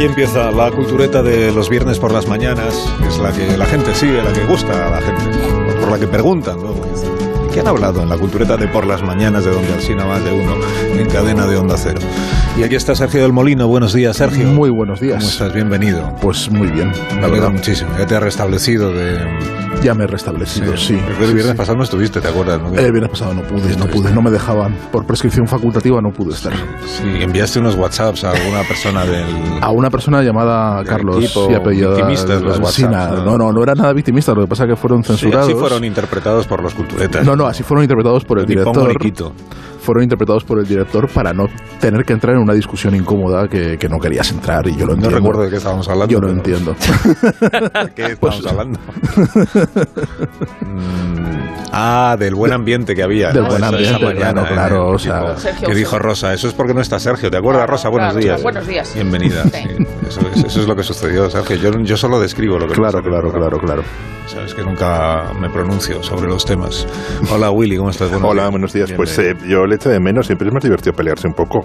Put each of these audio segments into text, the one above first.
Aquí empieza la cultureta de los viernes por las mañanas, que es la que la gente sigue, la que gusta a la gente, por la que preguntan dicen, ¿Qué han hablado en la cultureta de por las mañanas de donde Alsina más de uno en cadena de Onda Cero? Y aquí está Sergio del Molino. Buenos días, Sergio. Muy buenos días. ¿Cómo estás? Bienvenido. Pues muy bien, Me la verdad. muchísimo. Ya te has restablecido de... Ya me he restablecido, sí. Porque el Sí, viernes sí. pasado no estuviste, ¿te acuerdas? no? El viernes pasado no pude, no pude, no me dejaban. Por prescripción facultativa no pude estar. Sí, enviaste unos WhatsApps a alguna persona del... A una persona llamada Del Carlos equipo, y apellidada victimistas los. WhatsApps, ¿no? ¿no? no, no, era nada victimista, lo que pasa es que fueron Sí, censurados. así fueron interpretados por los culturetas. No, no, así fueron interpretados por el director. Fueron interpretados por el director para no tener que entrar en una discusión incómoda que, que no querías entrar y yo lo No entiendo. recuerdo de qué estábamos hablando. Yo lo pero- entiendo. ¿De qué Pues- estamos hablando? Mm, ah, del buen ambiente que había. Del ¿no? buen Esa- esa ambiente, mañana claro, claro, o sea- que dijo Rosa, eso es porque no está Sergio. ¿Te acuerdas, Rosa? Buenos claro, días. buenos días. Bienvenida. Sí. sí. Eso, es, eso es lo que sucedió, Sergio. Yo, yo solo describo lo que Claro, claro, claro, claro. Sabes que nunca me pronuncio sobre los temas. Hola, Willy, ¿cómo estás? Buenos Hola, días. buenos días. Pues eh, yo le echo de menos, siempre es más divertido pelearse un poco.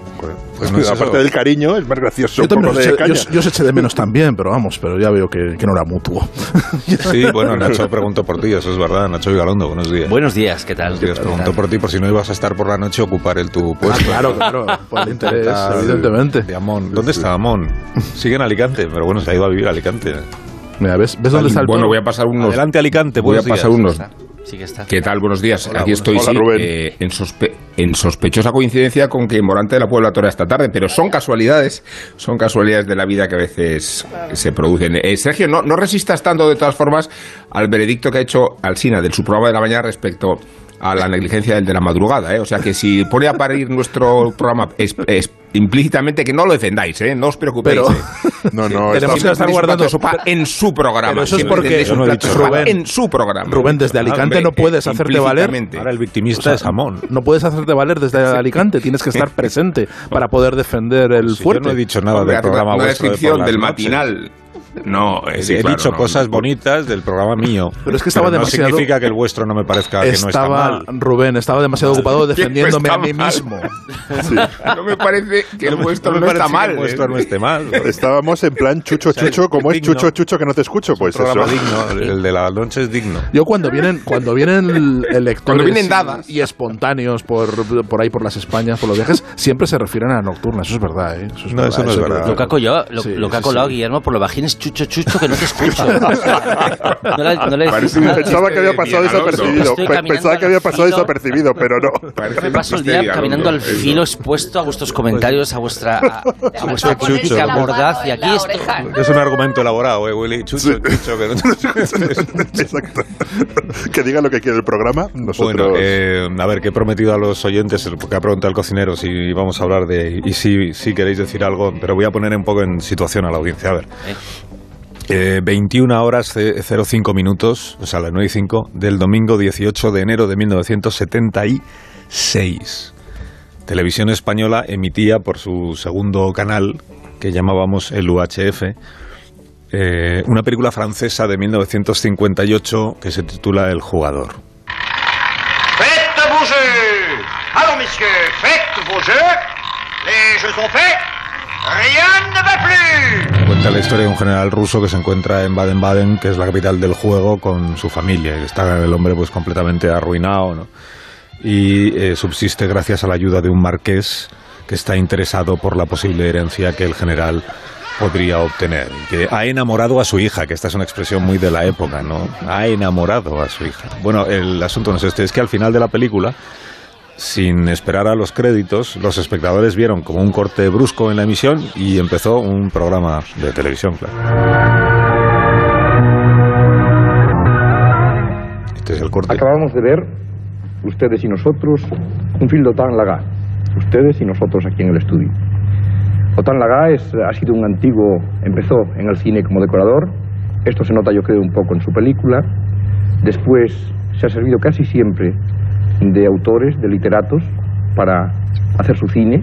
Pues no es Aparte del cariño, es más gracioso Yo también de eché- caña. yo, yo os eché de menos también, pero vamos, pero ya veo que, que no era mutuo. Sí, bueno, Nacho preguntó por ti, eso es verdad. Nacho Vigalondo, buenos días. Buenos días, ¿qué tal? Buenos días, ¿Qué preguntó por ti por si no ibas a estar por la noche a ocupar el tu puesto. Ah, claro, claro, por el interés, Tal, evidentemente. De Amón. ¿Dónde está Amón? Sigue en Alicante, pero bueno, se ha ido a vivir a Alicante. Mira, ¿ves, ¿ves dónde está el Bueno, toro? voy a pasar unos. Adelante, Alicante. Voy a pasar días. unos. Sí que está. ¿Qué tal? Buenos días. Hola, Aquí buenos- estoy, Hola, sí, Rubén. eh, en, sospe- en sospechosa coincidencia con que Morante de la Puebla Tora esta tarde, pero son casualidades, son casualidades de la vida que a veces se producen. Eh, Sergio, no, no resistas tanto de todas formas al veredicto que ha hecho Alsina del su programa de la mañana respecto a la negligencia del de la madrugada. ¿eh? O sea que si pone a parir nuestro programa es, es implícitamente que no lo defendáis, ¿eh? no os preocupéis. Pero- ¿eh? No, no, Tenemos que estar guardando sopa en su programa. Pero eso es porque- no he dicho nada. en su programa. Rubén, desde Alicante no puedes hacerte valer. Ahora el victimista es Amón. No puedes hacerte valer desde Alicante, tienes que estar presente para poder defender el Si yo fuerte. no he dicho nada del programa de por descripción del noches. matinal. No, eh, sí, he claro, dicho no, cosas no. bonitas del programa mío. Pero es que estaba no demasiado- significa que el vuestro no me parezca que no está estaba, mal. Rubén, estaba demasiado ocupado defendiéndome a mí mal. mismo. No me parece que el vuestro me no, está mal. el vuestro ¿eh? no esté mal. Estábamos en plan chucho, sea, chucho, como es digno. chucho, chucho que no te escucho, pues un programa eso. digno, el de la noche es digno. Yo cuando vienen, cuando vienen electores Cuando vienen y- dadas. y espontáneos por, por ahí por las Españas, por los viajes, siempre se refieren a nocturna, eso es verdad, ¿eh? Eso es No, eso no es verdad. Lo que ha colado, lo, Sí, lo que ha sí, colado sí. Guillermo por lo bajín es chucho chucho que no te escucho. No le, no le Parece nada. Pensaba que había pasado desapercibido. Pensaba que había pasado filo. desapercibido, pero no. Parece Me paso el día caminando al filo expuesto a vuestros comentarios, a vuestra, a, a vuestra Chucho, política chucho. mordaz. Y aquí esto, Es un argumento elaborado, ¿eh, Willy? Chucho, chucho, que no Exacto. Que diga lo que quiere el programa. Nosotros. Bueno, eh, a ver, que he prometido a los oyentes, porque ha preguntado el cocinero si vamos a hablar de... Y si, si queréis decir algo, pero voy a poner un poco en situación a la audiencia. A ver. Eh, 21 horas ce- 05 minutos, o sea, las 9 y 5, del domingo 18 de enero de 1976. Televisión Española emitía por su segundo canal, que llamábamos el UHF, eh, una película francesa de 1958 que se titula El jugador. Faites vos jeux Allons, messieurs, faites vos jeux Les jeux sont faits Rien ne va plus Cuenta la historia de un general ruso que se encuentra en Baden-Baden, que es la capital del juego, con su familia. Y está el hombre pues completamente arruinado, ¿no? Y eh, subsiste gracias a la ayuda de un marqués que está interesado por la posible herencia que el general podría obtener. Que ha enamorado a su hija, que esta es una expresión muy de la época, ¿no? Ha enamorado a su hija. Bueno, el asunto no es este, es que al final de la película, sin esperar a los créditos, los espectadores vieron como un corte brusco en la emisión y empezó un programa de televisión, claro. Este es el corte. Acabamos de ver, ustedes y nosotros, un film de Otan Laga. Ustedes y nosotros aquí en el estudio. Otan Laga es, ha sido un antiguo, empezó en el cine como decorador. Esto se nota, yo creo, un poco en su película. Después se ha servido casi siempre de autores, de literatos, para hacer su cine,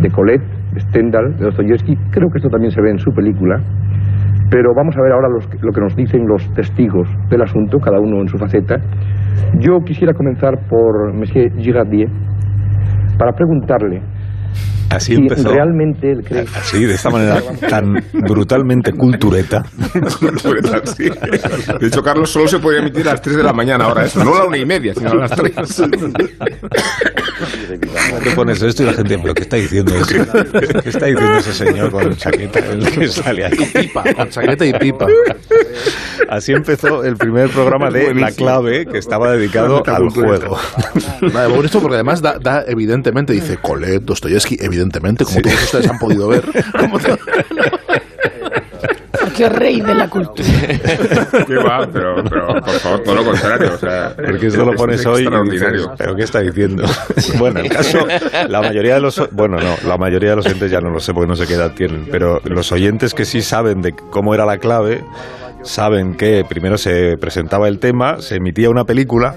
de Colette, de Stendhal, de Dostoyevsky. Creo que esto también se ve en su película. Pero vamos a ver ahora los lo que nos dicen los testigos del asunto, cada uno en su faceta. Yo quisiera comenzar por Monsieur Girardier para preguntarle Así empezó. realmente él cree Así, de esta manera tan brutalmente cultureta. Sí. De hecho, Carlos solo se podía emitir a las 3 de la mañana ahora eso. No a la una y media, sino a las 3. Te pones esto y la gente, ¿pero qué está diciendo ese? ¿Qué está diciendo ese señor con chaqueta el que sale aquí? Pipa, con chaqueta y pipa. Así empezó el primer programa de La Clave, que estaba dedicado al juego. Nada, bonito porque además da, da evidentemente, dice Colette, Dostoyevsky, evidentemente, como todos ustedes han podido ver. como te- Qué rey de la cultura. Qué va, pero, pero por favor, todo lo contrario. O sea, Porque esto lo es pones hoy y extraordinario. dices, ¿pero qué está diciendo? Bueno, el caso, la mayoría de los, bueno, no, la mayoría de los oyentes ya no lo sé porque no sé qué edad tienen, pero los oyentes que sí saben de cómo era la clave, saben que primero se presentaba el tema, se emitía una película,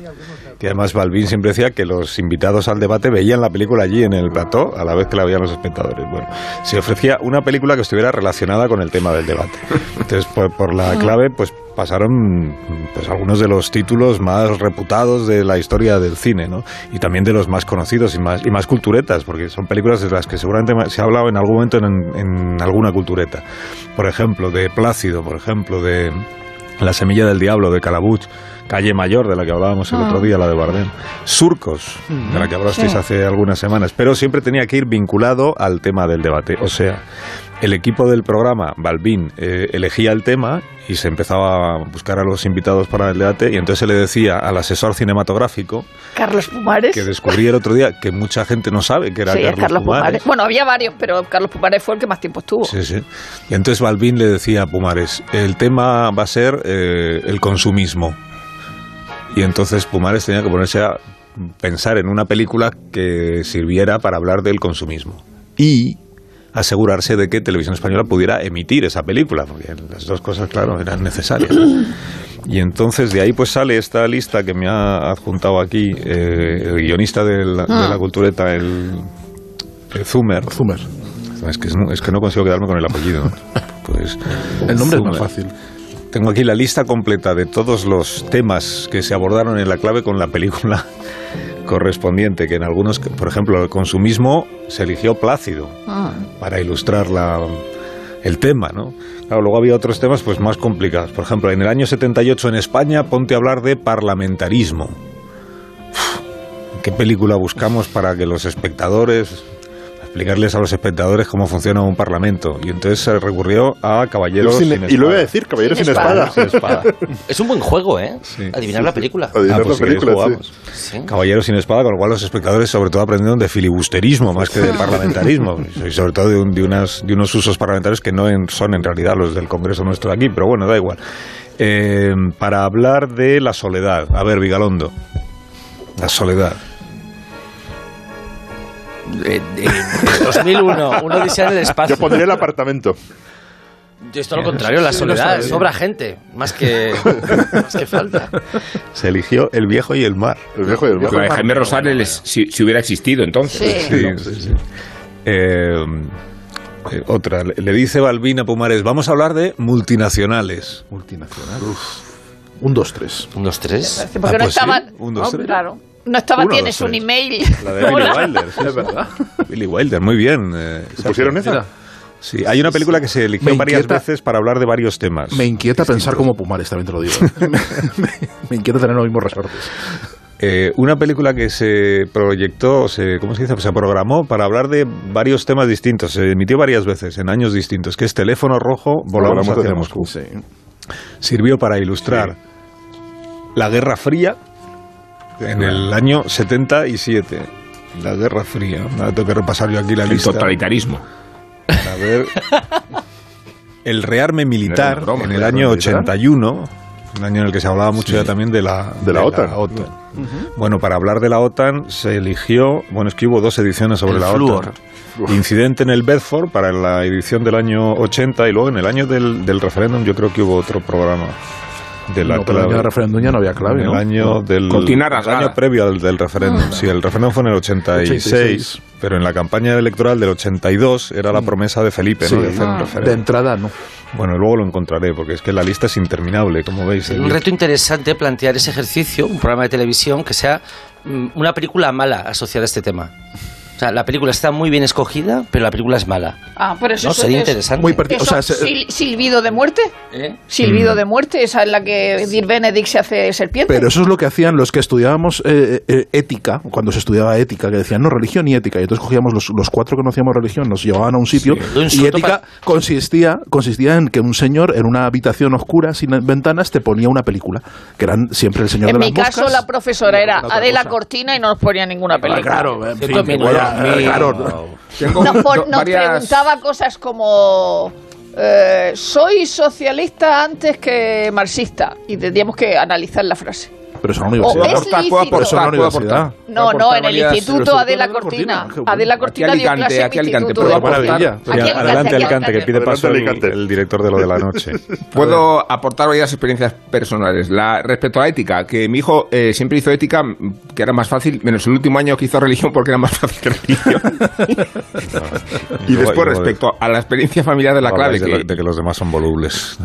que además Balvin siempre decía que los invitados al debate veían la película allí en el plató a la vez que la veían los espectadores. Bueno, se ofrecía una película que estuviera relacionada con el tema del debate. Entonces, por, por la clave, pues pasaron pues algunos de los títulos más reputados de la historia del cine, ¿no? Y también de los más conocidos y más, y más culturetas, porque son películas de las que seguramente se ha hablado en algún momento en, en alguna cultureta. Por ejemplo, de Plácido, por ejemplo, de La semilla del diablo, de Calabuch, Calle Mayor, de la que hablábamos el Ah. otro día, la de Bardem, Surcos, de la que hablasteis Sí. hace algunas semanas, pero siempre tenía que ir vinculado al tema del debate. O sea, el equipo del programa, Balbín, eh, elegía el tema y se empezaba a buscar a los invitados para el debate y entonces se le decía al asesor cinematográfico Carlos Pumares. que descubrí el otro día que mucha gente no sabe que era sí, Carlos, Carlos Pumares. Pumares. Bueno, había varios, pero Carlos Pumares fue el que más tiempo estuvo. Sí, sí. Y entonces Balbín le decía a Pumares, el tema va a ser eh, el consumismo. Y entonces Pumares tenía que ponerse a pensar en una película que sirviera para hablar del consumismo. Y asegurarse de que Televisión Española pudiera emitir esa película, porque las dos cosas, claro, eran necesarias. Y entonces de ahí pues sale esta lista que me ha adjuntado aquí eh, el guionista de la, de la cultureta, el, el Zumer. Zumer. Es que, no, es que no consigo quedarme con el apellido. Pues, El nombre es más fácil. Tengo aquí la lista completa de todos los temas que se abordaron en la clave con la película correspondiente, que en algunos, por ejemplo, el consumismo se eligió Plácido Ah. para ilustrar la, el tema, ¿no? Claro, luego había otros temas pues más complicados. Por ejemplo, en el año 78 en España, ponte a hablar de parlamentarismo. Uf, ¿Qué película buscamos para que los espectadores explicarles a los espectadores cómo funciona un parlamento? Y entonces se recurrió a Caballeros Sin- sin y lo iba a espada. decir, Caballeros Sin sin, espada. espada. Sin espada. Es un buen juego, ¿eh? Sí. Adivinar la película. Adivinar Ah, pues la si queréis película, sí. jugamos. Sí. Caballeros sin espada, con lo cual los espectadores sobre todo aprendieron de filibusterismo más que de parlamentarismo y sobre todo de, un- de unas, de unos usos parlamentarios que no en- son en realidad los del Congreso nuestro de aquí, pero bueno, da igual. Eh, para hablar de la soledad, a ver, Vigalondo, la soledad. Eh, eh, 2001, una odisea en el espacio. Yo pondría el apartamento. Yo esto lo contrario, la soledad. Sobra gente, más que, más que falta. Se eligió el viejo y el mar. El viejo y el de Jaime Rosales, si, si hubiera existido entonces. Sí. Sí, sí, sí. Eh, eh, otra, le le dice Balbín a Pumares, vamos a hablar de multinacionales. Multinacional. Un, dos, tres. Un, dos, tres. Sí, porque Ah, no pues sí. estaba. Un, dos, no, tres. claro. No estaba, Uno, tienes un email. La de Billy. Wilder, sí, es verdad. Billy Wilder, muy bien. eh, ¿Pusieron esa? Sí, hay una película que se eligió varias veces para hablar de varios temas. Me inquieta pensar como Pumares, también te lo digo. me, me inquieta tener los mismos resortes. eh, una película que se proyectó, se, ¿cómo se dice? Se programó para hablar de varios temas distintos. Se emitió varias veces en años distintos, que es Teléfono Rojo, Volamos, Volamos hacia hacia Moscú. Moscú. Sirvió para ilustrar la Guerra Fría en el año 77. La Guerra Fría. Ahora tengo que repasar yo aquí la El lista. totalitarismo. A ver. El rearme militar broma, en el el año militar. 81, un año en el que se hablaba mucho ya también de la, De la OTAN. Bueno, para hablar de la OTAN se eligió, bueno, es que hubo dos ediciones sobre El la flúor. OTAN. Incidente en el Bedford para la edición del año 80 y luego en el año del, del referéndum yo creo que hubo otro programa de la No, pero el año clave. del referéndum ya no había clave, En el ¿no? año del el año previo al del referéndum. Sí, el referéndum fue en el 86, 86. pero en la campaña electoral del 82 era la promesa de Felipe, Sí, ¿no? De hacer un de referéndum. entrada no. Bueno, luego lo encontraré porque es que la lista es interminable, como veis. Un reto interesante plantear ese ejercicio, un programa de televisión que sea mm, una película mala asociada a este tema. O sea, la película está muy bien escogida, pero la película es mala. Ah, pero eso No, sería es- interesante. Muy o sea, se- sil- silbido de muerte. ¿Eh? Silbido Mm. de muerte, esa es la que Dir Benedict se hace serpiente. Pero eso es lo que hacían los que estudiábamos eh, eh, ética, cuando se estudiaba ética, que decían, no, religión y ética. Y entonces cogíamos los, los cuatro que conocíamos religión, nos llevaban a un sitio. Sí. Y ética consistía, consistía en que un señor en una habitación oscura, sin ventanas, te ponía una película, que eran siempre el señor en de mi las caso, moscas. la profesora era Adela cosa. Cortina y no nos ponía ninguna Ah, película. claro, en fin, vaya- Mi- claro. Tengo Nos, varias- preguntaba cosas como eh, soy socialista antes que marxista y tendríamos que analizar la frase. Pero la universidad. Pero la puedo universidad. No, no, en el instituto pero Adela Cortina. Adela Cortina dio Alicante, clase aquí Alicante, aportar. maravilla. Adelante, Alicante, que pide paso el, Alicante. el director de lo de la noche. Puedo aportar varias experiencias personales. La, respecto a ética, que mi hijo eh, siempre hizo ética, que era más fácil, menos el último año que hizo religión porque era más fácil que religión. y después, respecto a la experiencia familiar de la clave, de, que, de que los demás son volubles.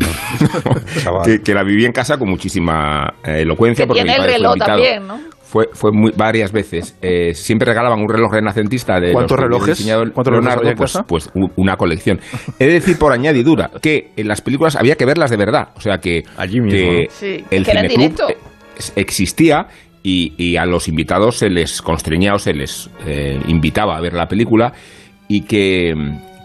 Que, que la viví en casa con muchísima eh, elocuencia. Que porque el reloj también, ¿no? Fue, fue muy, varias veces. Eh, siempre regalaban un reloj renacentista de ¿Cuántos relojes? ¿Cuántos relojes Leonardo, en pues, pues una colección. He de decir por añadidura que en las películas había que verlas de verdad. O sea que, Allí mismo, que ¿no? Sí, el que cineclub, directo. eh, existía y, y a los invitados se les constreñía o se les eh, invitaba a ver la película y que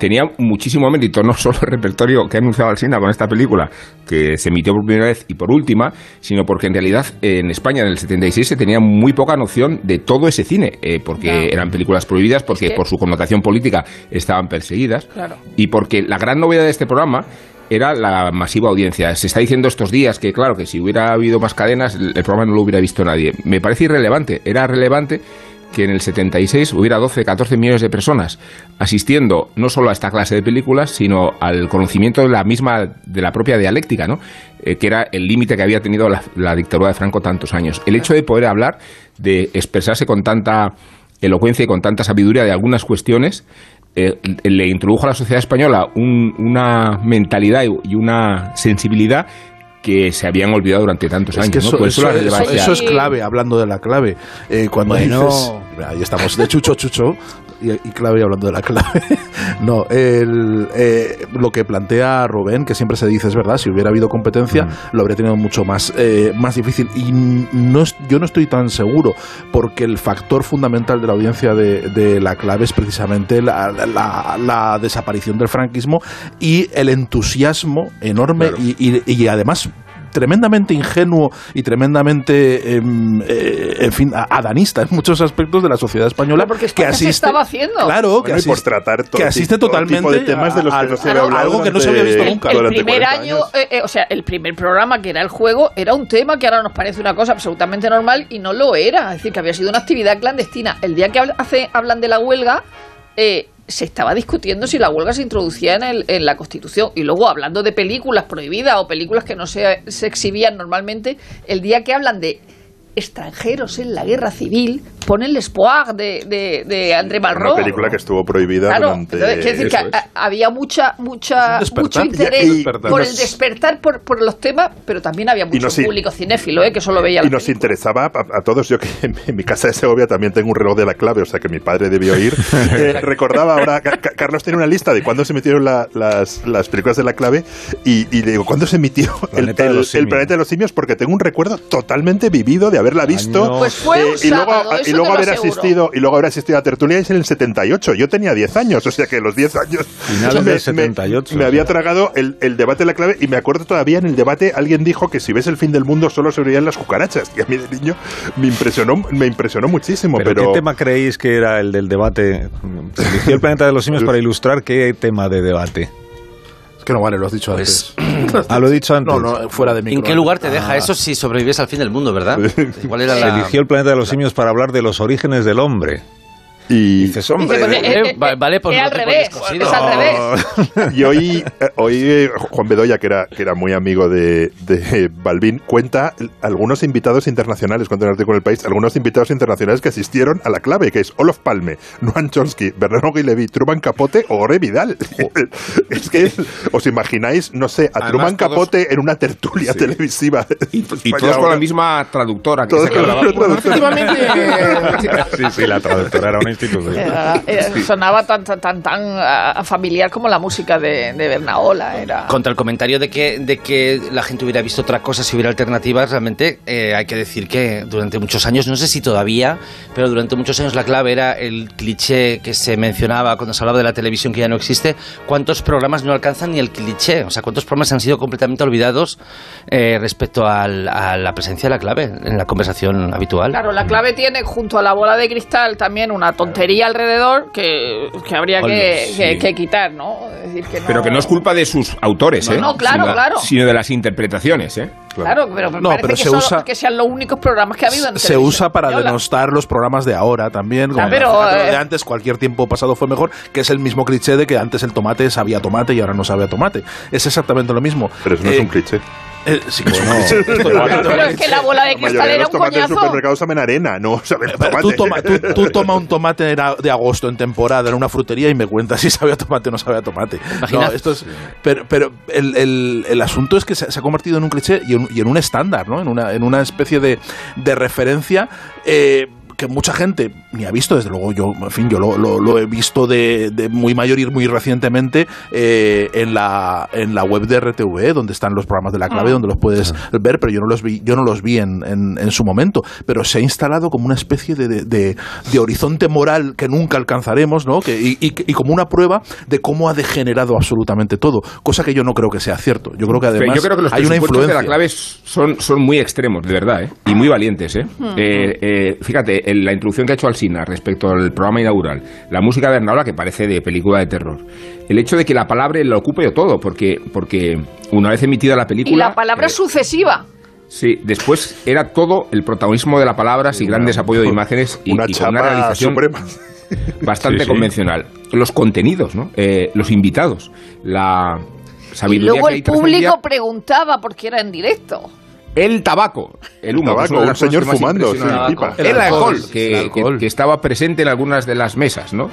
tenía muchísimo mérito, no solo el repertorio que ha anunciado Alsina con esta película, que se emitió por primera vez y por última, sino porque en realidad en España en el 76 se tenía muy poca noción de todo ese cine, eh, porque Claro. eran películas prohibidas, porque por su connotación política estaban perseguidas, Claro. y porque la gran novedad de este programa era la masiva audiencia. Se está diciendo estos días que, claro, que si hubiera habido más cadenas, el programa no lo hubiera visto nadie. Me parece irrelevante. Era relevante que en el 76 hubiera 12, 14 millones de personas asistiendo no solo a esta clase de películas, sino al conocimiento de la misma, de la propia dialéctica, ¿no? Eh, que era el límite que había tenido la, dictadura de Franco tantos años. El hecho de poder hablar, de expresarse con tanta elocuencia y con tanta sabiduría de algunas cuestiones, eh, le introdujo a la sociedad española un- una mentalidad y una sensibilidad que se habían olvidado durante tantos Es años. que ¿no? eso, Por eso eso- la relevancia- eso es clave, hablando de la clave. Eh, cuando Bueno. dices. Ahí estamos, de chucho, chucho. Y, y clave hablando de la clave. no, el, eh, lo que plantea Rubén, que siempre se dice es verdad, si hubiera habido competencia, lo habría tenido mucho más, eh, más difícil. Y no, yo no estoy tan seguro, porque el factor fundamental de la audiencia de, de la clave es precisamente la, la- la desaparición del franquismo y el entusiasmo enorme Claro. y, y- y además tremendamente ingenuo y tremendamente, em, eh, en fin, adanista en muchos aspectos de la sociedad española. Porque que España se asiste, estaba haciendo. Claro, que Bueno, y por asiste, tratar todo que asiste todo totalmente tipo de temas de los que no se había hablado algo que no se había visto nunca. El durante primer 40 año, eh, eh, o sea, el primer programa que era el juego era un tema que ahora nos parece una cosa absolutamente normal y no lo era. Es decir, que había sido una actividad clandestina. El día que hace- hablan de la huelga, eh, se estaba discutiendo si la huelga se introducía en, el- en la Constitución. Y luego, hablando de películas prohibidas o películas que no se, se exhibían normalmente, el día que hablan de extranjeros en la guerra civil, pone el espoir de, de, de André Malraux. Una película que estuvo prohibida Claro, durante... entonces, quiere decir que Eso es. a- había mucha, mucha, mucho interés Y- y- por el nos- despertar por, por los temas, pero también había mucho nos- público cinéfilo, ¿eh? que solo veía Y nos interesaba a, a todos, yo que en, en mi casa de Segovia también tengo un reloj de la clave, o sea que mi padre debió ir. Eh, recordaba ahora, Ca- Ca- Carlos tiene una lista de cuándo se emitieron la- las, las películas de la clave y, y le digo, ¿cuándo se emitió el, planeta de los simios? Porque tengo un recuerdo totalmente vivido de haberla visto. Pues fue un y luego, sábado, y luego haber aseguro. asistido y luego haber asistido a la tertulia es en el 78. Yo tenía 10 años, o sea que los 10 años Finales del 78, me había tragado el, el debate de la clave y me acuerdo todavía en el debate alguien dijo que si ves el fin del mundo solo se veían las cucarachas. Y a mí de niño me impresionó, me impresionó muchísimo. ¿Pero, Pero, qué tema creéis que era el del debate? Se eligió el planeta de los simios para ilustrar qué tema de debate. Es que no vale, lo has dicho Pues- antes. Ah, lo he dicho antes. No, no, fuera de micro. ¿En qué lugar te deja Ah. eso si sobrevives al fin del mundo, verdad? Igual era Se la... eligió el planeta de los simios para hablar de los orígenes del hombre. Y, Dices, hombre, Dice, pues, Eh, eh, eh, va- vale, pues es no al te revés, es al revés. y hoy, eh, hoy eh, Juan Bedoya, que era, que era muy amigo de, de Balbín, cuenta algunos invitados internacionales, cuenta en el artículo del país, algunos invitados internacionales que asistieron a la clave, que es Olof Palme, Noam Chomsky, Bernardo Guilevi, Truman Capote o Ore Vidal. es que os imagináis, no sé, a Además, Truman todos- Capote en una tertulia televisiva. Y, y todos con la misma traductora que se con la traductora. Efectivamente. Sí, sí, la traductora era una institución. Era- era- sonaba tan, tan, tan, tan ah, familiar como la música de, de Bernaola. Era. Contra el comentario de que, de que la gente hubiera visto otra cosa si hubiera alternativas, realmente eh, hay que decir que durante muchos años, no sé si todavía, pero durante muchos años la clave era el cliché que se mencionaba cuando se hablaba de la televisión que ya no existe. ¿Cuántos programas no alcanzan ni el cliché? O sea, ¿cuántos programas han sido completamente olvidados eh, respecto al- a la presencia de la clave en la conversación habitual? Claro, la clave tiene junto a la bola de cristal también una tontería alrededor que, que habría que, Ole, sí. que- que quitar, ¿no? Es decir, que no- Pero que no es culpa de sus autores, No, ¿eh? no, claro, sino, claro. Sino de las interpretaciones, ¿eh? Claro, pero No, parece pero que, se son- usa- que sean los únicos programas que ha habido en se usa para española. denostar los programas de ahora también. como Ah, pero, eh, de antes, cualquier tiempo pasado fue mejor, que es el mismo cliché de que antes el tomate sabía tomate y ahora no sabe a tomate. Es exactamente lo mismo. Pero eso no es Eh, un cliché. Eh, sí, que es un de acuerdo. Pero es que la bola de cristal mayoría de era los un tomates del coñazo. supermercado saben arena, no saben tomate. tú, toma, tú, tú toma un tomate era de agosto en temporada en una frutería y me cuentas si sabe a tomate o no sabe a tomate. No, esto es, pero pero el, el- el asunto es que se, se ha convertido en un cliché y en, y en un estándar, ¿no? en, una, en una especie de, de referencia. eh, que mucha gente ni ha visto, desde luego yo, en fin, yo lo, lo- lo he visto de, de muy mayor y muy recientemente eh, en, la, en la web de RTV, donde están los programas de la clave, Ah. donde los puedes ver, pero yo no los vi, yo no los vi en, en- en su momento. Pero se ha instalado como una especie de, de- de- de horizonte moral que nunca alcanzaremos, ¿no? Que, y, y- y como una prueba de cómo ha degenerado absolutamente todo, cosa que yo no creo que sea cierto. Yo creo que además yo creo que los hay una presupuestos influencia. de la clave son, son muy extremos, de verdad, ¿eh? y muy valientes. ¿eh? Eh, eh, fíjate, la introducción que ha hecho Alsina respecto al programa inaugural, la música de Bernaola que parece de película de terror, el hecho de que la palabra lo ocupe todo, porque, porque una vez emitida la Y película... la palabra eh, sucesiva. Sí, después era todo el protagonismo de la palabra y gran desarrollo de imágenes y, Una y con una chapa realización suprema. bastante Sí, sí. convencional. Los contenidos, ¿no? Eh, los invitados, la Y sabiduría luego que el público preguntaba porque era en directo. El tabaco, el humo, Tabaco, una de un señor fumando, sí, pipa. El, El alcohol, alcohol, que, el alcohol. que- que estaba presente en algunas de las mesas, ¿no?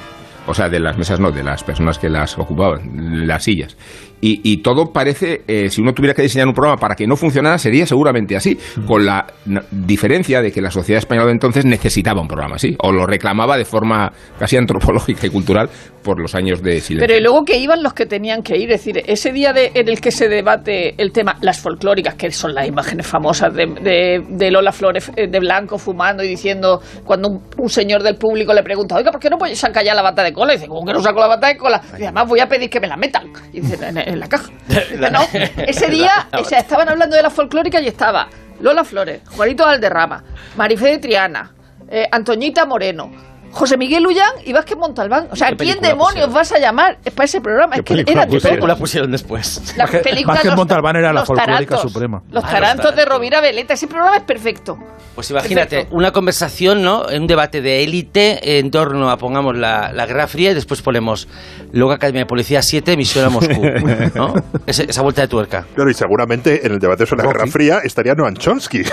O sea, de las mesas no, de las personas que las ocupaban, las sillas. Y, y todo parece, eh, si uno tuviera que diseñar un programa para que no funcionara, sería seguramente así, con la diferencia de que la sociedad española de entonces necesitaba un programa así, o lo reclamaba de forma casi antropológica y cultural por los años de silencio. Pero y luego que iban los que tenían que ir. Es decir, ese día de- en el que se debate el tema, las folclóricas, que son las imágenes famosas de, de- de Lola Flores eh, de blanco fumando y diciendo, cuando un, un señor del público le pregunta, oiga, ¿por qué no puedes sacar ya la bata de cola? Y dice, ¿cómo que no saco la bata de cola? Y además voy a pedir que me la metan. Y dice, en, la caja. No, ese día o sea, estaban hablando de la folclórica y estaba Lola Flores, Juanito Valderrama, Marifé de Triana, eh, Antoñita Moreno, José Miguel Ullán y Vázquez Montalbán. O sea, ¿Qué ¿quién demonios pusieron? vas a llamar para ese programa? Es que era ¿Qué película pusieron después? La película Vázquez Los- Montalbán era la folclórica Tarantos. suprema. Los Ah, los tarantos de. Rovira Veleta. Ese programa es perfecto. Pues imagínate, Perfecto. una conversación, ¿no? Un debate de élite en torno a, pongamos, la, la Guerra Fría y después ponemos luego Academia de Policía 7, misión a Moscú, esa vuelta de tuerca. Claro, y seguramente en el debate sobre la Guerra Fría estaría Noam Chomsky.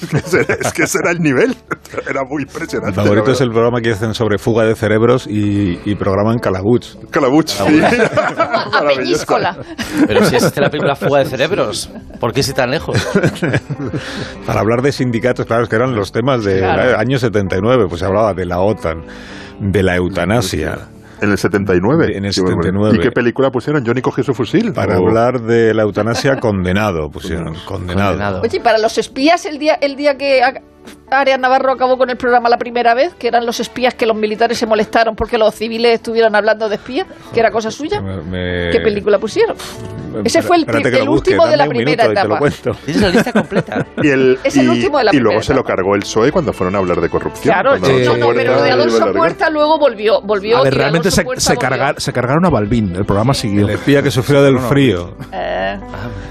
Es, que ese, es que ese era el nivel. Era muy impresionante. favorito la es el programa que hacen sobre fuga de cerebros y, y programan Calabuch. Calabuch, sí. Peñíscola. Pero si existe la película Fuga de Cerebros, ¿por qué si tan lejos? Para hablar de sindicatos, claro, es que eran los temas del Claro. año 79, pues se hablaba de la OTAN, de la eutanasia. En el 79. En el Qué bueno. 79. ¿Y qué película pusieron? ¿Johnny cogió su fusil? Para O- hablar de la eutanasia, condenado, pusieron, condenado. Condenado. Oye, y para los espías, el día, el día que Arias Navarro acabó con el programa la primera vez, que eran los espías que los militares se molestaron porque los civiles estuvieran hablando de espías, que era cosa suya. Me- me- ¿Qué película pusieron? Ese fue el, último de la primera etapa. Tienes la lista completa. Y, el, Es el y- último de la y luego se lo cargó el PSOE cuando fueron a hablar de corrupción. Claro, no, no, pero lo de Alonso. Puerta luego volvió, volvió A ver, realmente se, se, volvió. cargar- se cargaron a Balbín. El programa siguió. El espía que sufrió del frío. Eh,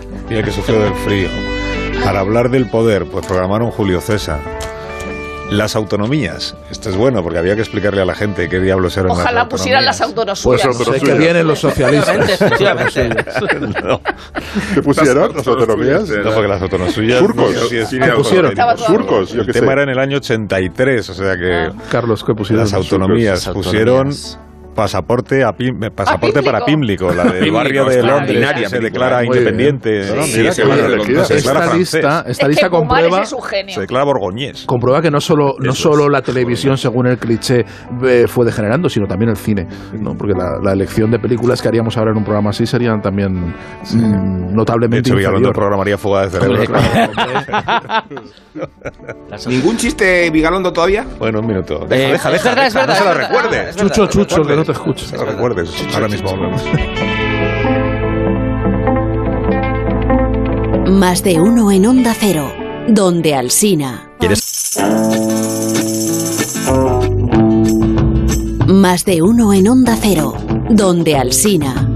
El espía que sufrió del frío. Para hablar del poder, pues programaron Julio César. Las autonomías. Esto es bueno porque había que explicarle a la gente qué diablos eran las ojalá pusieran las autonomías. autonomías. Pues Sé que vienen los socialistas. No, ¿Qué pusieron? ¿Las autonomías? no, porque las autonomías... Surcos. no Sí, Ah, pusieron. Surcos, yo El tema sé. era en el año 83, o sea que Carlos, ¿qué pusieron? las autonomías Las pusieron autonomías. Pasaporte a Pim- eh, pasaporte A para Pímlico, la del barrio de Londres, que se declara muy bien. independiente. Esta lista, esta es que lista Pumares comprueba, es se declara borgoñés. comprueba que no solo, no Eso solo es. la televisión, según el cliché, eh, fue degenerando, sino también el cine. ¿no? Porque la, la elección de películas que haríamos ahora en un programa así serían también mm, De notablemente hecho, Vigalondo inferior. programaría fuga de cerebro. ¿Ningún chiste Vigalondo todavía? Bueno, un minuto. Eh, Deja, deja, deja, no se lo recuerdes. Chucho, Chucho, que no te escuches. No recuerdes. Ahora mismo hablamos. Más de uno en Onda Cero, donde Alsina. Más de uno en Onda Cero, donde Alsina.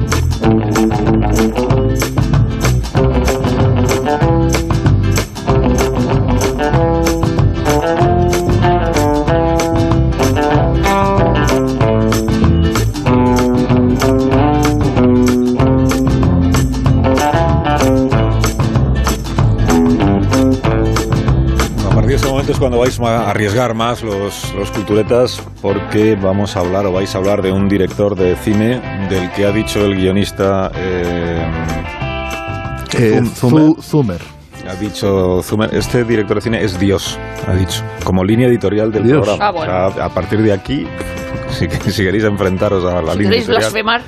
Cuando vais a arriesgar más los, los culturetas porque vamos a hablar o vais a hablar de un director de cine del que ha dicho el guionista eh, Eh, Zum- Zu- Zumer. ha dicho Zumer, este director de cine es Dios, ha dicho, como línea editorial del Dios. programa. Ah, bueno. O sea, a partir de aquí, si, si queréis enfrentaros a la Si línea queréis editorial, blasfemar,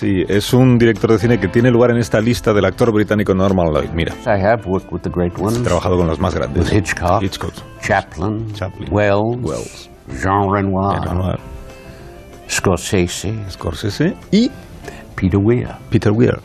Sí, es un director de cine que tiene lugar en esta lista del actor británico Norman Lloyd. Mira, I have worked with the great ones. he trabajado con los más grandes. With Hitchcock. Hitchcock, Chaplin, Chaplin, Wells, Wells, Jean Renoir, Renoir, Scorsese, Scorsese y Peter Weir. Peter Weir.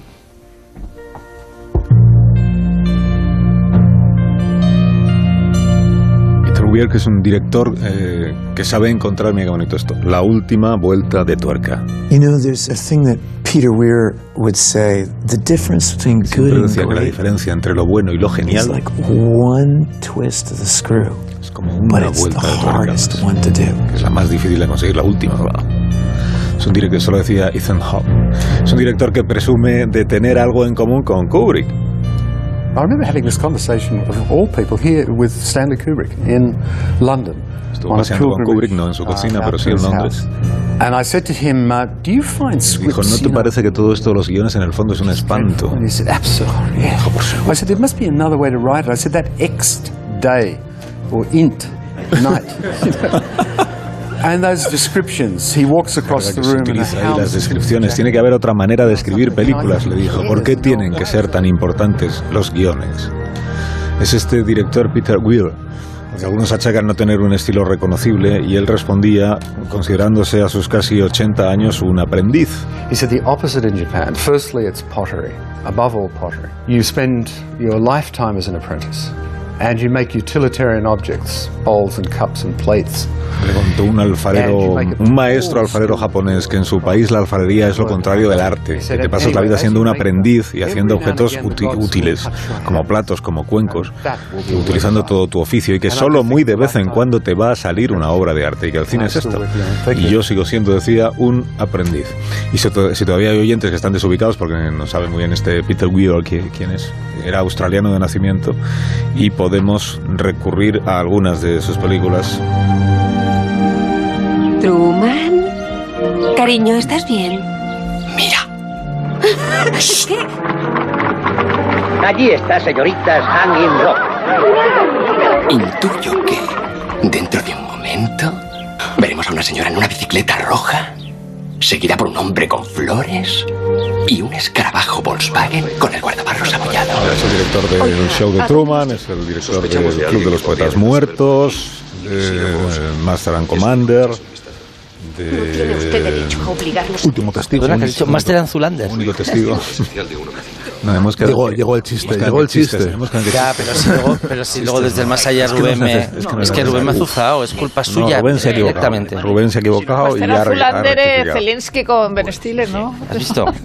Weir, que es un director eh, que sabe encontrar, mira qué bonito esto, la última vuelta de tuerca. You know, there's a thing that Peter Weir would say the difference between good and decía que la great diferencia entre lo bueno y lo is genial like one twist of the screw, es como una vuelta de tuerca, hardest one to do. que es la más difícil de conseguir, la última. Es un director, eso lo decía Ethan Hawke, es un director que presume de tener algo en común con Kubrick. I remember having this conversation of all people here with Stanley Kubrick in London. Estuvo paseando con Kubrick, no en su uh, cocina, pero sí en Londres. And I said to him, uh, "Do you find Dijo, scripts?" ¿no te parece que todo esto de los guiones en el fondo es un espanto? And he said, absolutely. Yeah. I said, there must be another way to write it. I said, that ext day or int night. and those descriptions, he walks across the room howls las descripciones. Tiene que haber otra manera de escribir películas, le dijo. ¿Por qué tienen que ser tan importantes los guiones? Es este director Peter Weir, al que algunos achacan no tener un estilo reconocible, y él respondía, considerándose a sus casi 80 años un aprendiz. He said the opposite in Japan. Firstly, it's pottery, above all pottery. You spend your lifetime as an apprentice and you make utilitarian objects, bowls and cups and plates. Le contó un alfarero, un maestro alfarero japonés que en su país la alfarería es lo contrario del arte, que te pasas la vida siendo un aprendiz y haciendo objetos úti- útiles, como platos, como cuencos, y utilizando todo tu oficio y que solo muy de vez en cuando te va a salir una obra de arte y que el cine es esto. Y yo sigo siendo, decía, un aprendiz. Y si, to- si todavía hay oyentes que están desubicados porque no saben muy bien este Peter Weir qui- quién es, era australiano de nacimiento y podemos recurrir a algunas de sus películas Truman. Cariño, ¿estás bien? Mira. ¿Qué? Allí está, señoritas Hanging Rock. Intuyo que dentro de un momento veremos a una señora en una bicicleta roja, seguida por un hombre con flores y un escarabajo Volkswagen con el guardabarros abollado. Es el director del show de Truman, es el director del Club de los Poetas Muertos, de Master and Commander, Tiene usted derecho a obligarnos. Último testigo. Perdona, que has dicho Master and Zulander. Único testigo. No, hemos quedado- Llegó- llegó el chiste, llegó el chiste. en Ya, pero si luego, pero si luego desde el más allá Es que no Rubén me... es que no Es que Rubén me ha azuzado, es culpa No, suya. Rubén se ha equivocado. directamente. Rubén se ha equivocado y ya Zulander es. Zelensky con Ben Stiller, ¿no? ¿Has visto?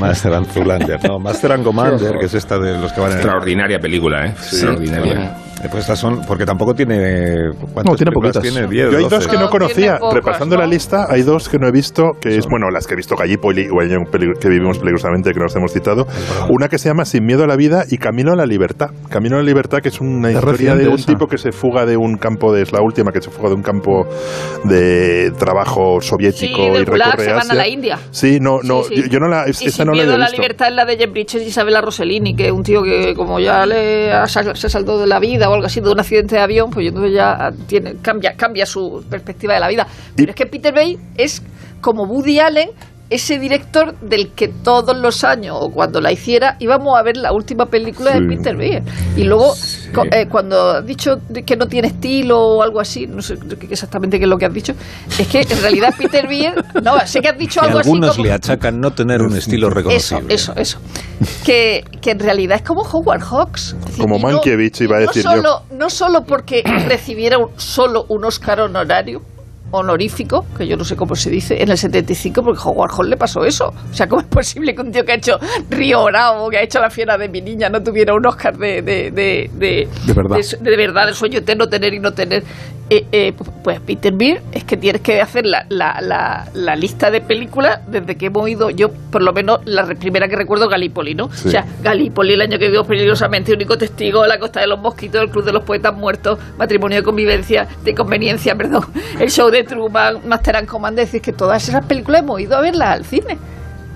Master and Zoolander, no, Master and Commander, que es esta de los que van en el- Extraordinaria película, ¿eh? Extraordinaria. Pues estas son, porque tampoco tiene. ¿cuántas No, tiene poquitas. Tiene 10, Yo hay 12. dos que no No, conocía. pocas, Repasando ¿no? la lista, hay dos que no he visto, que es, bueno, las que he visto Gallipoli o el año peli- que vivimos peligrosamente, que nos hemos citado. Una que se llama Sin miedo a la vida y Camino a la libertad. Camino a la libertad, que es una Es historia de un esa. tipo que se fuga de un campo, de, es la última que se fuga de un campo de trabajo soviético Sí, del y Gulag recorre se van a Asia. la India. Sí, no, no, Sí, sí. Yo, yo no la, es- Y esa sin no la miedo he a la visto. libertad es la de Jeff Bridges y Isabella Rossellini, que es un tío que como ya le ha se saltó de la vida o algo así, de un accidente de avión, pues entonces ya tiene, cambia, cambia su perspectiva de la vida. Pero es que Peter Bay es como Woody Allen, ese director del que todos los años, o cuando la hiciera, íbamos a ver la última película de. Peter Bay. Y luego, co- eh, cuando has dicho que no tiene estilo o algo así, no sé qué- exactamente qué es lo que has dicho, es que en realidad Peter Bay, no, sé que has dicho Que algo así algunos le achacan no tener un estilo Eso, reconocible. eso, eso. Que, que en realidad es como Howard Hawks. Decir, Como no- Mankiewicz, iba a no decir yo. solo, No solo porque recibiera un- solo un Oscar honorario, honorífico, que yo no sé cómo se dice, en el 75, porque a Howard Hawks le pasó eso. O sea, ¿cómo es posible que un tío que ha hecho Río Bravo, que ha hecho La fiera de mi niña, no tuviera un Oscar de, de, de, de, De verdad. de, de verdad, el sueño eterno, tener y no tener? Eh, eh, pues Peter Beer es que tienes que hacer la, la, la, la lista de películas desde que hemos ido, yo por lo menos la primera que recuerdo Gallipoli, ¿no? Sí. O sea, Gallipoli, el año que vimos peligrosamente, único testigo, La Costa de los Mosquitos, El Club de los Poetas Muertos, Matrimonio de Convivencia, de Conveniencia, perdón, El Show de Truman, Master and Commander, es decir, que todas esas películas hemos ido a verlas al cine.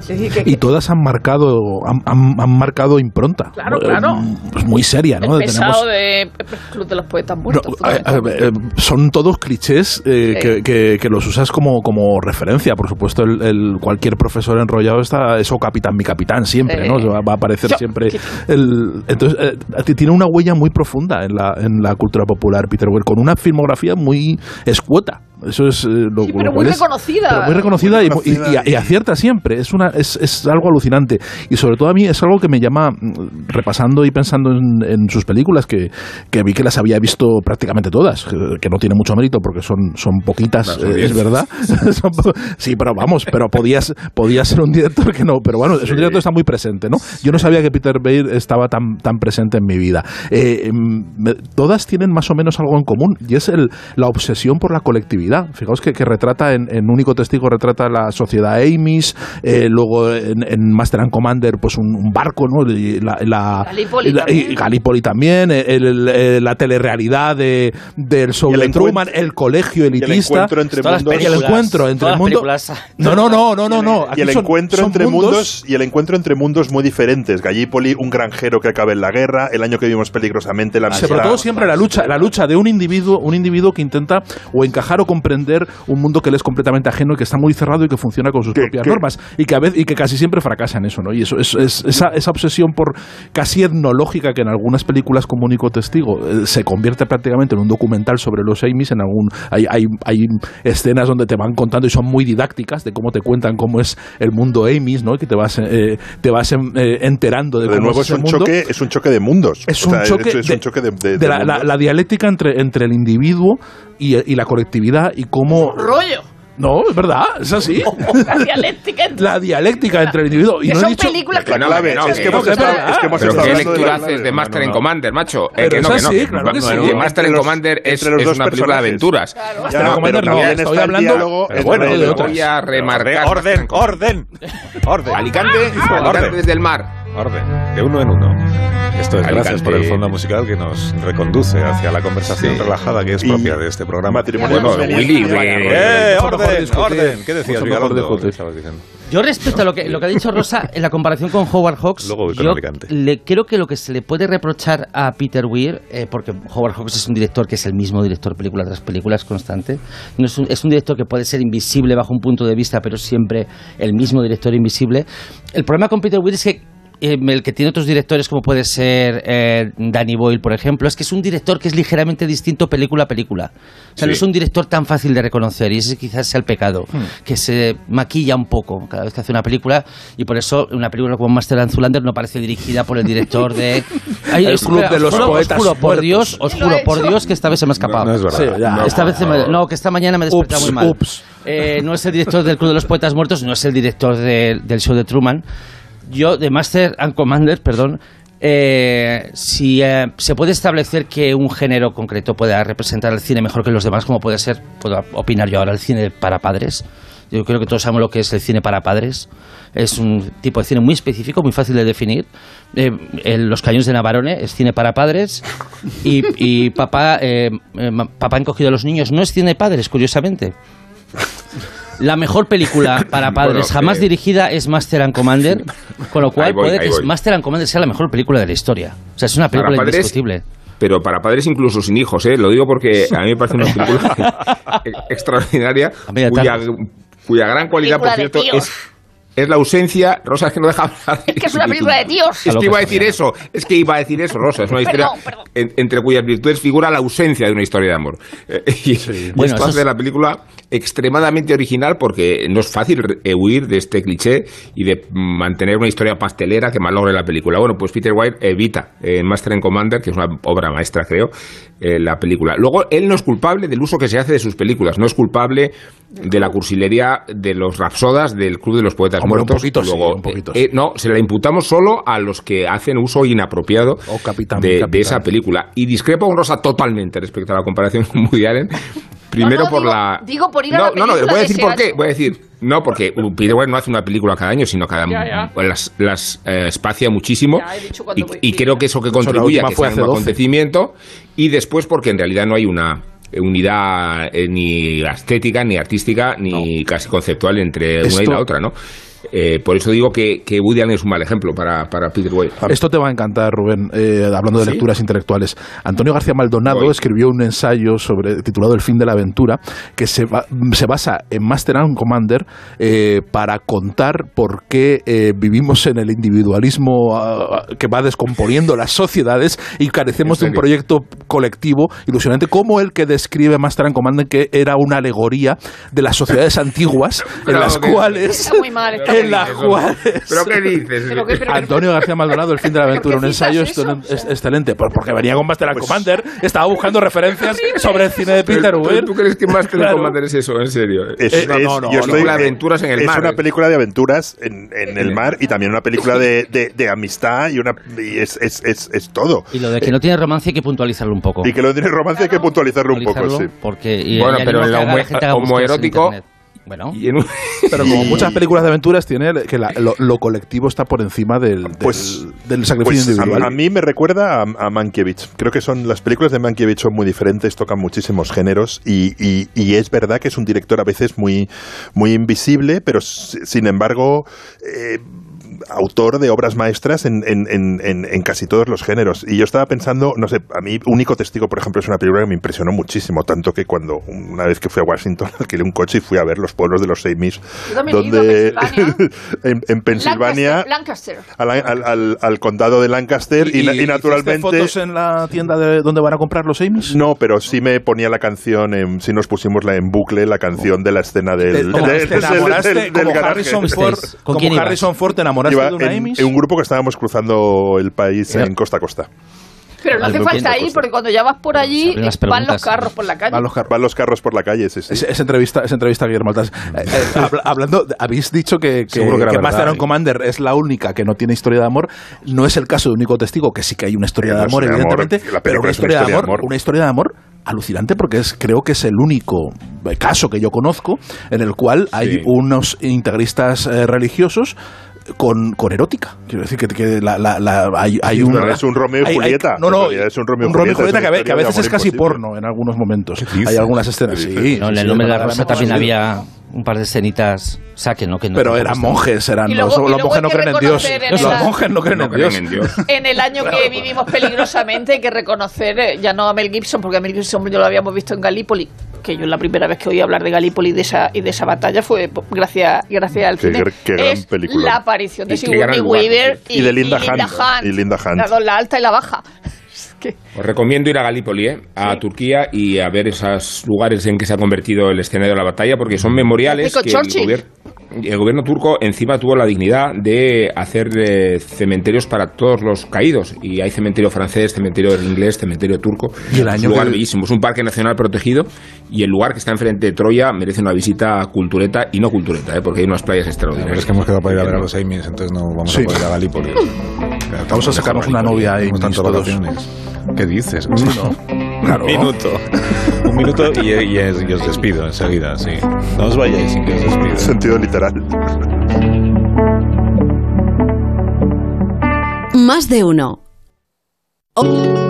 Decir, que, Y todas han marcado, han, han- han marcado impronta. Claro, claro. Eh, Pues muy seria, ¿no? el pesado Tenemos- de Club de los Poetas No, Muertos. eh, eh, eh, son todos clichés eh, Sí. que, que- que los usas como, como referencia. Por supuesto, el, el- cualquier profesor enrollado está, eso capitán, mi capitán, siempre, Sí. ¿no? Va va a aparecer Yo- siempre. El, entonces, eh, tiene una huella muy profunda en la, en la cultura popular, Peter Weir, con una filmografía muy escueta. Eso es eh, lo, Sí, lo pero cual muy es- reconocida. pero muy reconocida, Muy y- y- reconocida y, y acierta siempre. Es, una, es, es algo alucinante. Y sobre todo a mí es algo que me llama, mm, repasando y pensando en, en sus películas, que, que vi que las había visto prácticamente todas, que, que no tiene mucho mérito porque son, son poquitas, eh, es verdad. Sí, pero vamos, pero podías, podías ser un director que no. Pero bueno, es un director que está muy presente, ¿no? Yo no sabía que Peter Bayer estaba tan, tan presente en mi vida. Eh, em, me- todas tienen más o menos algo en común y es el, la obsesión por la colectividad. Fijaos que, que retrata en, en Único Testigo, retrata la sociedad Amis, eh, luego en, en Master and Commander, pues un, un barco, ¿no? Y La, la- Gallipoli la- y también. Gallipoli también, el- el- eh, la telerealidad de, del show de Truman, encuentro- el colegio y el elitista. encuentro entre Todas las mundos. y el encuentro entre todas el las mundo. películas. No, no, no, no, no, no. y el son- encuentro son entre mundos, y el encuentro entre mundos muy diferentes. Gallipoli, un granjero que acaba en la guerra, el año que vimos peligrosamente la Sobre todo siempre la lucha, la lucha de un individuo, un individuo que intenta o encajar o comprender un mundo que le es completamente ajeno y que está muy cerrado y que funciona con sus propias normas y que a veces y que casi siempre fracasa en eso, ¿no? Y eso es, es- esa, esa obsesión por casi etnológica que en algunas películas como único testigo eh, se convierte prácticamente en un documental sobre los Amy's en algún hay, hay, hay escenas donde te van contando y son muy didácticas de cómo te cuentan cómo es el mundo Amy's, ¿no? Que te vas eh, te vas em, eh, enterando de, De cómo nuevo es un mundo. choque, es un choque de mundos. Es O un sea, choque, es, un choque de, de- de de la, la- mundos. la dialéctica entre, entre el individuo y, y la colectividad y cómo... Rollo. No, es verdad, es así. La dialéctica entre- la dialéctica entre el individo. Y Que no he son dicho- películas que La clave, no, es que que hemos no, estado, es que hemos estado ¿qué lectura la haces de Master and Commander, macho? Eh, Pero que no, que no, así, que- claro que sí. Master and Commander es, entre los es dos una película de aventuras. Ya, and Commander no, estoy hablando- pero bueno, de. Voy a remarcar. Orden, orden, orden. Alicante, Alicante Orden. desde el mar. Orden, de uno en uno. Esto es gracias por el fondo musical que nos reconduce hacia la conversación Sí. relajada que es Y propia de este programa. matrimonio Bueno. Willy, eh, ¡Eh, orden, orden! ¿Qué decías. Yo respecto a lo que, lo que ha dicho Rosa, en la comparación con Howard Hawks, Luego voy con yo le, creo que lo que se le puede reprochar a Peter Weir, eh, porque Howard Hawks es un director que es el mismo director película tras película, es constante, no es, un, es un director que puede ser invisible bajo un punto de vista, pero siempre el mismo director invisible. El problema con Peter Weir es que el que tiene otros directores como puede ser eh, Danny Boyle, por ejemplo, es que es un director que es ligeramente distinto película a película. O sea, no Sí. es un director tan fácil de reconocer y ese quizás sea el pecado, Hmm. que se maquilla un poco cada vez que hace una película y por eso una película como Master and Zulander no parece dirigida por el director de... Ay, El Club de os los juro- Poetas Os juro por Muertos. Dios, os ¿Quién lo juro ha por? Dios que esta vez se me ha escapado. No es verdad. Sí, ya. Esta vez se me- no, que esta mañana me he despertado Ups, muy mal. ups. Eh, no es el director del Club de los Poetas Muertos, no es el director de- del show de Truman. Yo, de Master and Commander, perdón, eh, si eh, se puede establecer que un género concreto pueda representar el cine mejor que los demás, como puede ser, puedo opinar yo ahora, el cine para padres. Yo creo que todos sabemos lo que es el cine para padres. Es un tipo de cine muy específico, muy fácil de definir. Eh, los cañones de Navarone es cine para padres. Y, y papá, eh, papá encogido a los niños no es cine de padres, curiosamente. La mejor película para padres Bueno, jamás eh, dirigida es Master and Commander, con lo cual voy, puede que. Master and Commander sea la mejor película de la historia. O sea, es una Para película padres, indiscutible. Pero para padres incluso sin hijos, ¿eh? Lo digo porque a mí me parece una película extraordinaria cuya, tal. cuya gran cualidad, por cierto, es, es la ausencia. Rosa, es que no deja hablar. Es que es una película de tíos. Es que iba a decir eso, es que iba a decir eso, Rosa. Es una historia Perdón, perdón. en- entre cuyas virtudes figura la ausencia de una historia de amor. Eh, y, y Bueno, esto hace es- la película extremadamente original porque no es fácil eh, huir de este cliché y de mantener una historia pastelera que malogre la película. Bueno, pues Peter White evita en Master and Commander, que es una obra maestra, creo, eh, la película. Luego, él no es culpable del uso que se hace de sus películas, no es culpable de la cursilería de los rapsodas del Club de los Poetas Hombre, un Muertos. poquito sí, Luego, un poquito eh, sí. no, se la imputamos solo a los que hacen uso inapropiado Oh, capitán, de, esa película. Y discrepo con Rosa totalmente respecto a la comparación con Woody Allen. Primero No, no, por digo- la... digo por ir a no, la no, no, voy a decir por qué. Voy a decir... No, porque Peter Weir no hace una película cada año, sino cada... Ya, ya. las, las eh, espacia muchísimo. Ya, he dicho cuando y, voy- y creo que eso que contribuye a que fue sea un 12. acontecimiento. Y después porque en realidad no hay una unidad eh, ni estética, ni artística, ni casi conceptual entre una y la otra, ¿no? Eh, por eso digo que, que Woody Allen es un mal ejemplo para, para Peter Weir. Esto te va a encantar, Rubén, eh, hablando de ¿Sí? lecturas intelectuales. Antonio García Maldonado Voy. escribió un ensayo sobre titulado El fin de la aventura, que se, ba- se basa en Master and Commander eh, para contar por qué eh, vivimos en el individualismo que va descomponiendo las sociedades y carecemos de ¿En un proyecto colectivo ilusionante, como el que describe Master and Commander, que era una alegoría de las sociedades antiguas en las que- cuales... Está muy mal. está En mal. cuales... ¿Pero qué dices? Pero qué- pero- Antonio García Maldonado, El fin de la aventura, un ensayo excelente- es- excelente. Pues porque venía con Master and Commander, estaba buscando referencias sobre el cine de Peter ¿Tú, Weir. tú crees que Master Claro. Commander es eso? En serio. Es, Eh, no, es- no, no, yo no, estoy- una de aventuras en el es mar. una película de aventuras en, en el mar y también una película de, de- de amistad y una y es, es, es, es todo. Y lo de que no tiene romance hay que puntualizarlo un poco. Y que lo tiene romance hay que puntualizarlo un poco, sí. Puntualizarlo, Porque, y- Bueno, y pero en la la en homoerótico-. Bueno, Y en un- Pero como muchas películas de aventuras, tiene que la- lo, lo colectivo está por encima del, del, Pues- del sacrificio Pues a, individual. a mí me recuerda a, a Mankiewicz. Creo que son las películas de Mankiewicz son muy diferentes, tocan muchísimos géneros y, y- y es verdad que es un director a veces muy, muy invisible, pero sin embargo eh, autor de obras maestras en, en- en- en- en casi todos los géneros. Y yo estaba pensando, no sé, a mí Único Testigo, por ejemplo, es una película que me impresionó muchísimo, tanto que cuando una vez que fui a Washington alquilé un coche y fui a ver los pueblos de los Seimis, donde Pensilvania. en, en Pensilvania, Lancaster. Lancaster. al, al- al- al condado de Lancaster y, na- y naturalmente... fotos en la tienda de donde van a comprar los Amis? No, pero sí me ponía la canción, en, sí nos pusimos la en bucle, la canción de la escena del, ¿Cómo del- te del- enamoraste del- del como garaje. Harrison Ford? ¿Con como quién ibas? Harrison Ford te enamoraste Iba de una en, en un grupo que estábamos cruzando el país en costa a costa. Pero no hace falta ir porque cuando ya vas por allí van los carros por la calle. Van los carros. Van los carros por la calle, sí, sí. Es, es entrevista, es entrevista a Guillermo Altaz. Eh, eh, habla- hablando, habéis dicho que, que, que era que Master and ¿eh? Commander es la única que no tiene historia de amor. No es el caso de Único Testigo, que sí que hay una historia de amor, evidentemente, pero una historia, de amor, una historia de amor alucinante porque es creo que es el único caso que yo conozco en el cual hay Sí. unos integristas eh, religiosos con, con erótica. Quiero decir que, que la, la- la- hay, hay un, es un Romeo y hay- hay- Julieta. no, no, es un Romeo y Julieta, Julieta que, que a veces es casi imposible. porno en algunos momentos. Hay algunas escenas, ¿Qué sí. No, en el nombre de la rosa también había un par de escenitas. O sea, que no, que no. Pero eran monjes, eran Y los, luego- y los monjes no creen en Dios. en Los la- monjes no creen No en creen Dios. en Dios. En el año que vivimos peligrosamente, hay que reconocer, eh, ya no a Mel Gibson, porque a Mel Gibson yo lo habíamos visto en Galípoli, que yo la primera vez que oí hablar de Galípoli y de esa, y de esa batalla fue gracias, gracias al Qué cine. qué gran es película. La aparición de Y qué Sigourney Weaver sí. Y de Linda Hunt. Hunt. Y Linda Hunt. La alta y la baja. Es que- Os recomiendo ir a Galípoli, ¿eh? a Turquía y a ver esos lugares en que se ha convertido el escenario de la batalla, porque son memoriales que el, Churchill. gobier- el gobierno turco encima tuvo la dignidad de hacer eh, cementerios para todos los caídos. Y hay cementerio francés, cementerio inglés, cementerio turco. Y el es año un lugar que- bellísimo, es un parque nacional protegido y el lugar que está enfrente de Troya merece una visita cultureta y no cultureta, ¿eh? porque hay unas playas Pero extraordinarias. es que hemos quedado para ir a ver a los Amis, entonces no vamos Sí. a poder ir a Galípoli. Vamos a sacarnos una novia ahí. Tenemos tantas todos. vacaciones. ¿Qué dices? Claro. Un minuto. Un minuto y, y- y os despido enseguida, sí. No os vayáis sin que os despido. Sentido literal. Más de uno. Un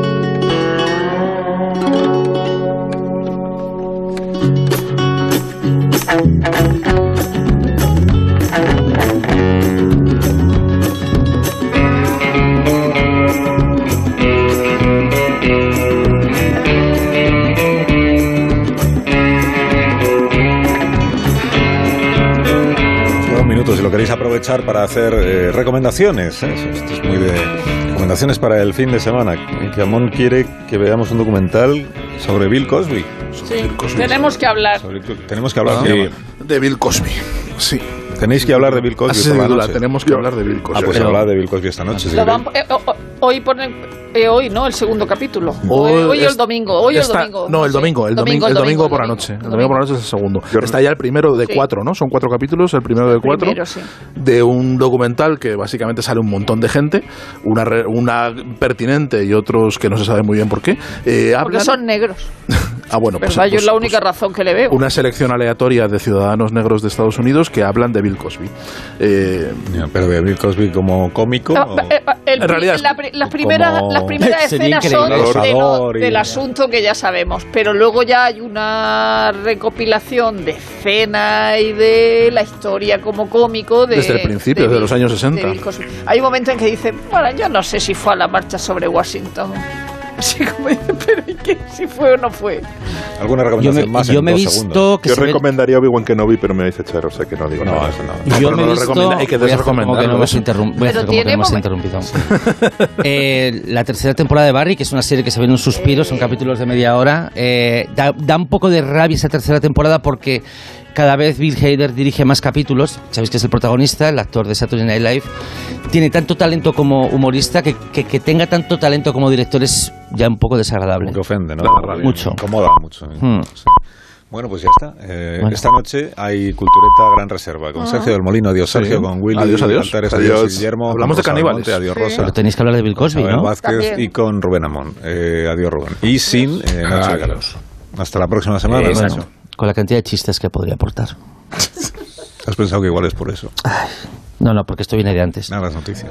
aprovechar para hacer eh, recomendaciones. ¿eh? Esto es muy de recomendaciones para el fin de semana. Que Amón quiere que veamos un documental sobre Bill Cosby. sí, tenemos que hablar. Sobre- tenemos que hablar Ah, de, de Bill Cosby. Sí. Tenéis que hablar de Bill Cosby duda, noche. tenemos que hablar de Bill Ah, Cosby. pues Pero- hablad de Bill Cosby esta noche. si van- eh, o- o- hoy ponen eh, hoy, ¿no? El segundo capítulo. Hoy Hoy, hoy es- el domingo. Hoy o el domingo. No, el domingo, el domingo, el domingo por la noche. El domingo por la noche es el segundo. Está ya el primero de Sí. cuatro, ¿no? Son cuatro capítulos, el primero de cuatro. Primero, sí. De un documental que básicamente sale un montón de gente, una, re- una pertinente y otros que no se sabe muy bien por qué. Eh, Porque hablan- son negros. Ah, bueno, pues, pues- es la pues única razón que le veo. una selección aleatoria de ciudadanos negros de Estados Unidos que hablan de Bill Cosby. Eh, Pero de Bill Cosby como cómico. O- eh, el En realidad, la las primeras, como- las primeras escenas son increíble. de lo- Acosador y- del asunto que ya sabemos, pero luego ya hay una recopilación de escenas y de la historia como cómico de, Desde el principio, de desde los años 60. de Bill Cosby. Hay un momento en que dice, bueno, yo no sé si fue a la marcha sobre Washington. Así como dice, pero ¿y qué? Si fue o no fue. ¿Alguna Yo recomendación me, más yo en me he visto segundos? que Yo se ve- recomendaría Obi-Wan Kenobi, pero me vais a echar, o sea que no digo No, nada. eso no. Yo me no he lo visto, recomienda- hay que voy a hacer como que no hemos eso. interrum- voy a Pero hacer como que tiene no hemos interrumpido. Eh, la tercera temporada de Barry, que es una serie que se ve en un suspiro, son capítulos de media hora. eh, da, da un poco de rabia esa tercera temporada porque cada vez Bill Hader dirige más capítulos. Sabéis que es el protagonista, el actor de Saturday Night Live. Tiene tanto talento como humorista que, que, que tenga tanto talento como director es ya un poco desagradable. Como que ofende, ¿no? Mucho. Incomoda mucho. Hmm. Sí. Bueno, pues ya está. Eh, Bueno. Esta noche hay Cultureta Gran Reserva con Sergio del Molino. Adiós, Sergio. Sí. Con Willy. Adiós, adiós. Altares, Adiós. adiós. Guillermo. Hablamos de caníbales. Adiós, Rosa. Pero tenéis que hablar de Bill Cosby, ¿no? Vázquez También. y con Rubén Amón. Eh, adiós, Rubén. Y sin eh, Nacho. Hasta la próxima semana. Nacho. Con la cantidad de chistes que podría aportar. Has pensado que igual es por eso. No, no, porque esto viene de antes. Nada, las noticias.